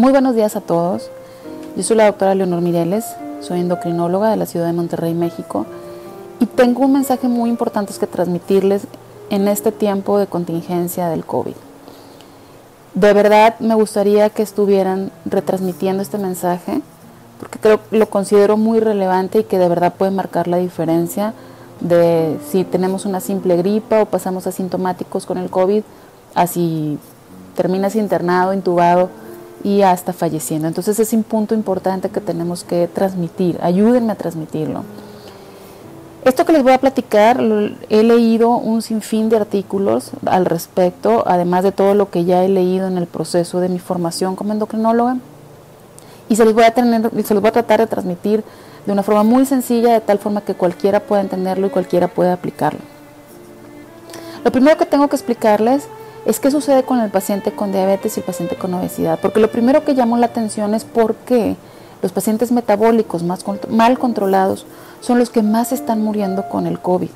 Muy buenos días a todos. Yo soy la doctora Leonor Mireles, soy endocrinóloga de la ciudad de Monterrey, México, y tengo un mensaje muy importante que transmitirles en este tiempo de contingencia del COVID. De verdad me gustaría que estuvieran retransmitiendo este mensaje porque creo lo considero muy relevante y que de verdad puede marcar la diferencia de si tenemos una simple gripa o pasamos asintomáticos con el COVID, así terminas internado, intubado y hasta falleciendo. Entonces es un punto importante que tenemos que transmitir. Ayúdenme a transmitirlo. Esto que les voy a platicar, he leído un sinfín de artículos al respecto, además de todo lo que ya he leído en el proceso de mi formación como endocrinóloga, y se los voy a, se los voy a tratar de transmitir de una forma muy sencilla, de tal forma que cualquiera pueda entenderlo y cualquiera pueda aplicarlo. Lo primero que tengo que explicarles es qué sucede con el paciente con diabetes y el paciente con obesidad, porque lo primero que llamó la atención es por qué los pacientes metabólicos más mal controlados son los que más están muriendo con el COVID,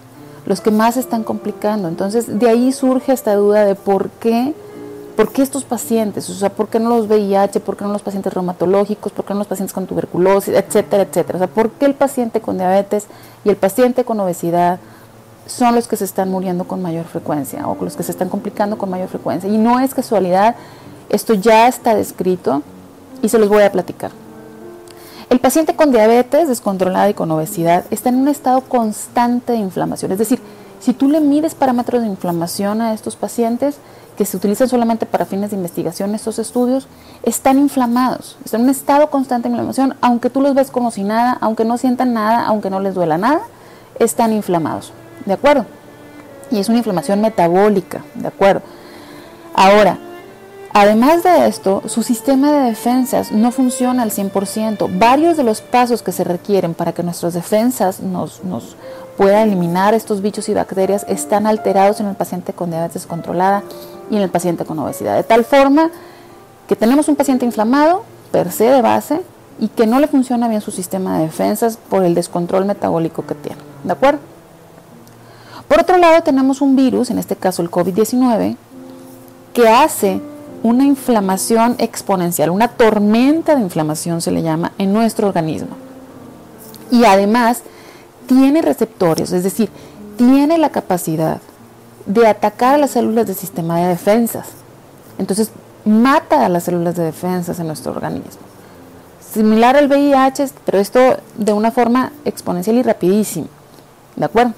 los que más están complicando. Entonces, de ahí surge esta duda de por qué, por qué estos pacientes, o sea, por qué no los VIH, por qué no los pacientes reumatológicos, por qué no los pacientes con tuberculosis, etcétera, etcétera. O sea, por qué el paciente con diabetes y el paciente con obesidad son los que se están muriendo con mayor frecuencia o los que se están complicando con mayor frecuencia. Y no es casualidad, esto ya está descrito y se los voy a platicar. El paciente con diabetes descontrolada y con obesidad está en un estado constante de inflamación. Es decir, si tú le mides parámetros de inflamación a estos pacientes, que se utilizan solamente para fines de investigación estos estudios, están inflamados, están en un estado constante de inflamación, aunque tú los ves como si nada, aunque no sientan nada, aunque no les duela nada, están inflamados. ¿De acuerdo? Y es una inflamación metabólica, ¿de acuerdo? Ahora, además de esto, su sistema de defensas no funciona al 100%. Varios de los pasos que se requieren para que nuestras defensas nos, nos puedan eliminar estos bichos y bacterias están alterados en el paciente con diabetes controlada y en el paciente con obesidad. De tal forma que tenemos un paciente inflamado, per se de base, y que no le funciona bien su sistema de defensas por el descontrol metabólico que tiene. ¿De acuerdo? Por otro lado, tenemos un virus, en este caso el COVID-19, que hace una inflamación exponencial, una tormenta de inflamación se le llama en nuestro organismo. Y además tiene receptores, es decir, tiene la capacidad de atacar a las células del sistema de defensas. Entonces, mata a las células de defensas en nuestro organismo. Similar al VIH, pero esto de una forma exponencial y rapidísima. ¿De acuerdo?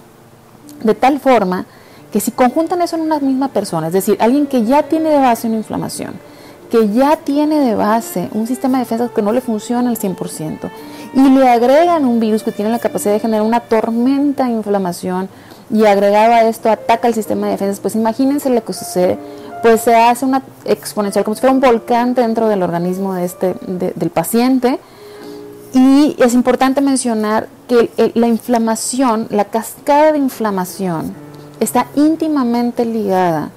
De tal forma que si conjuntan eso en una misma persona, es decir, alguien que ya tiene de base una inflamación, que ya tiene de base un sistema de defensa que no le funciona al 100%, y le agregan un virus que tiene la capacidad de generar una tormenta de inflamación, y agregado a esto ataca el sistema de defensa, pues imagínense lo que sucede, pues se hace una exponencial, como si fuera un volcán dentro del organismo de este, del paciente, y es importante mencionar que la inflamación, la cascada de inflamación, está íntimamente ligada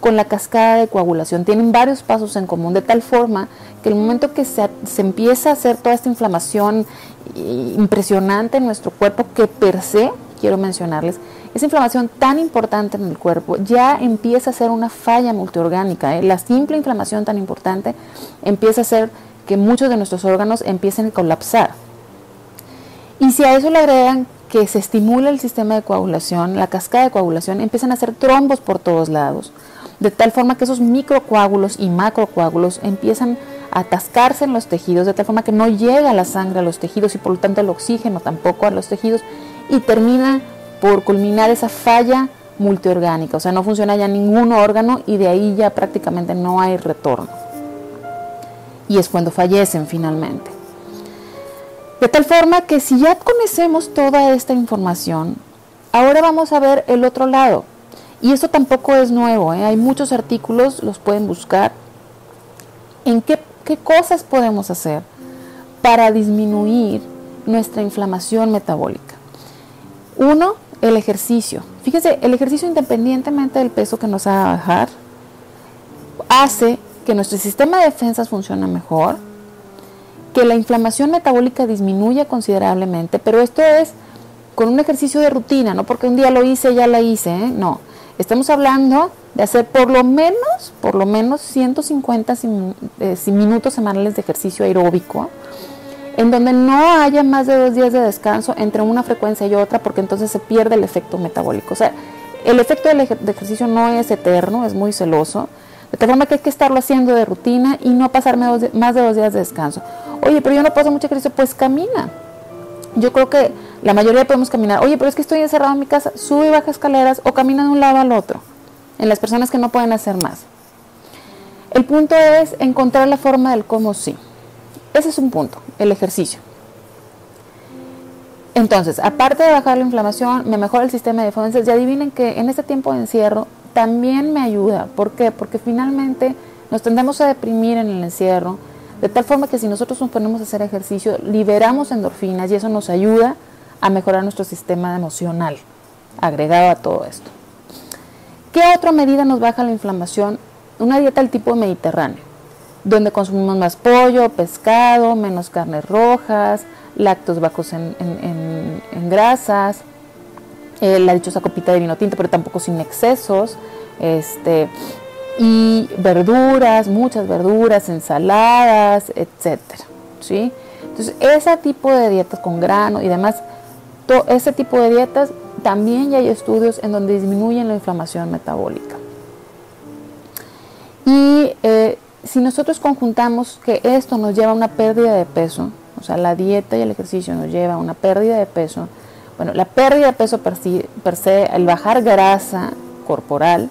con la cascada de coagulación. Tienen varios pasos en común, de tal forma que el momento que se, se, empieza a hacer toda esta inflamación impresionante en nuestro cuerpo, que per se, quiero mencionarles, esa inflamación tan importante en el cuerpo ya empieza a ser una falla multiorgánica. ¿eh? La simple inflamación tan importante empieza a ser que muchos de nuestros órganos empiecen a colapsar. Y si a eso le agregan que se estimula el sistema de coagulación, la cascada de coagulación, empiezan a hacer trombos por todos lados, de tal forma que esos microcoágulos y macrocoágulos empiezan a atascarse en los tejidos, de tal forma que no llega la sangre a los tejidos y por lo tanto el oxígeno tampoco a los tejidos y termina por culminar esa falla multiorgánica, o sea, no funciona ya ningún órgano y de ahí ya prácticamente no hay retorno y es cuando fallecen finalmente. De tal forma que si ya conocemos toda esta información, ahora vamos a ver el otro lado. Y esto tampoco es nuevo, ¿eh? hay muchos artículos, los pueden buscar. ¿En qué, qué cosas podemos hacer para disminuir nuestra inflamación metabólica? Uno, el ejercicio. Fíjense, el ejercicio independientemente del peso que nos haga bajar, hace que nuestro sistema de defensas funcione mejor, que la inflamación metabólica disminuya considerablemente, pero esto es con un ejercicio de rutina, no porque un día lo hice, ya la hice, ¿eh? no. Estamos hablando de hacer por lo menos, por lo menos 150 eh, minutos semanales de ejercicio aeróbico, en donde no haya más de dos días de descanso entre una frecuencia y otra, porque entonces se pierde el efecto metabólico. O sea, el efecto del ejercicio no es eterno, es muy celoso, de forma que hay que estarlo haciendo de rutina y no pasarme más de dos días de descanso. Oye, pero yo no puedo mucho ejercicio, pues camina. Yo creo que la mayoría podemos caminar. Oye, pero es que estoy encerrado en mi casa, sube y baja escaleras o camina de un lado al otro en las personas que no pueden hacer más. El punto es encontrar la forma del cómo sí. Ese es un punto, el ejercicio. Entonces, aparte de bajar la inflamación, me mejora el sistema de defensas y adivinen que en este tiempo de encierro también me ayuda. ¿Por qué? Porque finalmente nos tendemos a deprimir en el encierro, de tal forma que si nosotros nos ponemos a hacer ejercicio, liberamos endorfinas y eso nos ayuda a mejorar nuestro sistema emocional, agregado a todo esto. ¿Qué otra medida nos baja la inflamación? Una dieta del tipo mediterráneo, donde consumimos más pollo, pescado, menos carnes rojas, lácteos bajos en, grasas, eh, la dichosa copita de vino tinto, pero tampoco sin excesos, este, y verduras, muchas verduras, ensaladas, etcétera, ¿sí? Entonces, ese tipo de dietas con grano y demás, ese tipo de dietas también ya hay estudios en donde disminuyen la inflamación metabólica. Y eh, si nosotros conjuntamos que esto nos lleva a una pérdida de peso, o sea, la dieta y el ejercicio nos lleva a una pérdida de peso, bueno, la pérdida de peso per, per se, el bajar grasa corporal,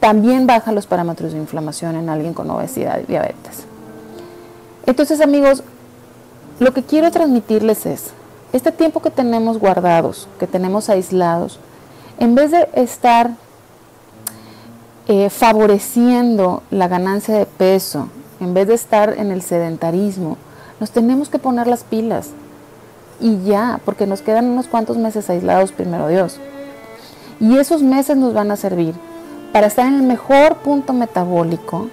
también baja los parámetros de inflamación en alguien con obesidad y diabetes. Entonces, amigos, lo que quiero transmitirles es, este tiempo que tenemos guardados, que tenemos aislados, en vez de estar eh, favoreciendo la ganancia de peso, en vez de estar en el sedentarismo, nos tenemos que poner las pilas. Y ya, porque nos quedan unos cuantos meses aislados, primero Dios. Y esos meses nos van a servir para estar en el mejor punto metabólico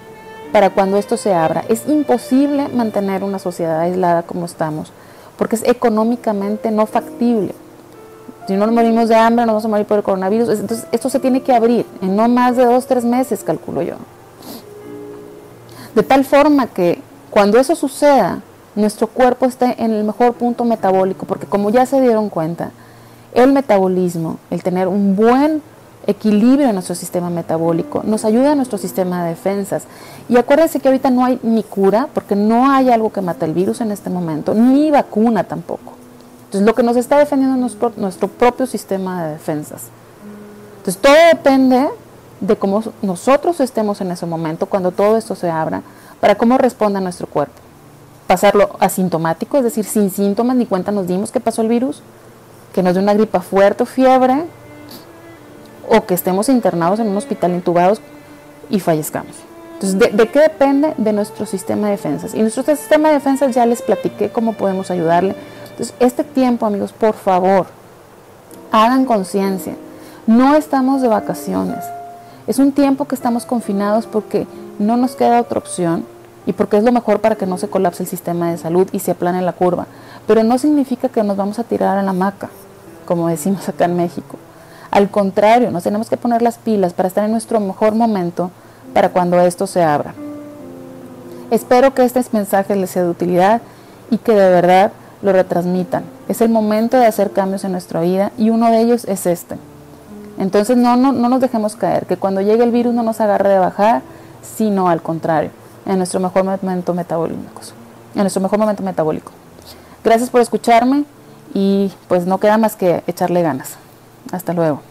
para cuando esto se abra. Es imposible mantener una sociedad aislada como estamos porque es económicamente no factible. Si no nos morimos de hambre, nos vamos a morir por el coronavirus. Entonces, esto se tiene que abrir en no más de dos, tres meses, calculo yo. De tal forma que cuando eso suceda, nuestro cuerpo esté en el mejor punto metabólico, porque como ya se dieron cuenta, el metabolismo, el tener un buen equilibrio en nuestro sistema metabólico, nos ayuda a nuestro sistema de defensas. Y acuérdense que ahorita no hay ni cura, porque no hay algo que mate el virus en este momento, ni vacuna tampoco. Entonces lo que nos está defendiendo es nuestro, nuestro propio sistema de defensas. Entonces todo depende de cómo nosotros estemos en ese momento, cuando todo esto se abra, para cómo responda nuestro cuerpo. Pasarlo asintomático, es decir, sin síntomas, ni cuenta nos dimos que pasó el virus, que nos dio una gripa fuerte o fiebre, o que estemos internados en un hospital intubados y fallezcamos. Entonces, ¿de, qué depende? De nuestro sistema de defensas. Y nuestro sistema de defensas ya les platiqué cómo podemos ayudarle. Entonces, este tiempo, amigos, por favor, hagan conciencia. No estamos de vacaciones. Es un tiempo que estamos confinados porque no nos queda otra opción y porque es lo mejor para que no se colapse el sistema de salud y se aplane la curva. Pero no significa que nos vamos a tirar a la maca, como decimos acá en México. Al contrario, nos tenemos que poner las pilas para estar en nuestro mejor momento para cuando esto se abra. Espero que este mensaje les sea de utilidad y que de verdad lo retransmitan. Es el momento de hacer cambios en nuestra vida y uno de ellos es este. Entonces no, no, no nos dejemos caer, que cuando llegue el virus no nos agarre de bajar, sino al contrario, en nuestro mejor momento metabólico. En nuestro mejor momento metabólico. Gracias por escucharme y pues no queda más que echarle ganas. Hasta luego.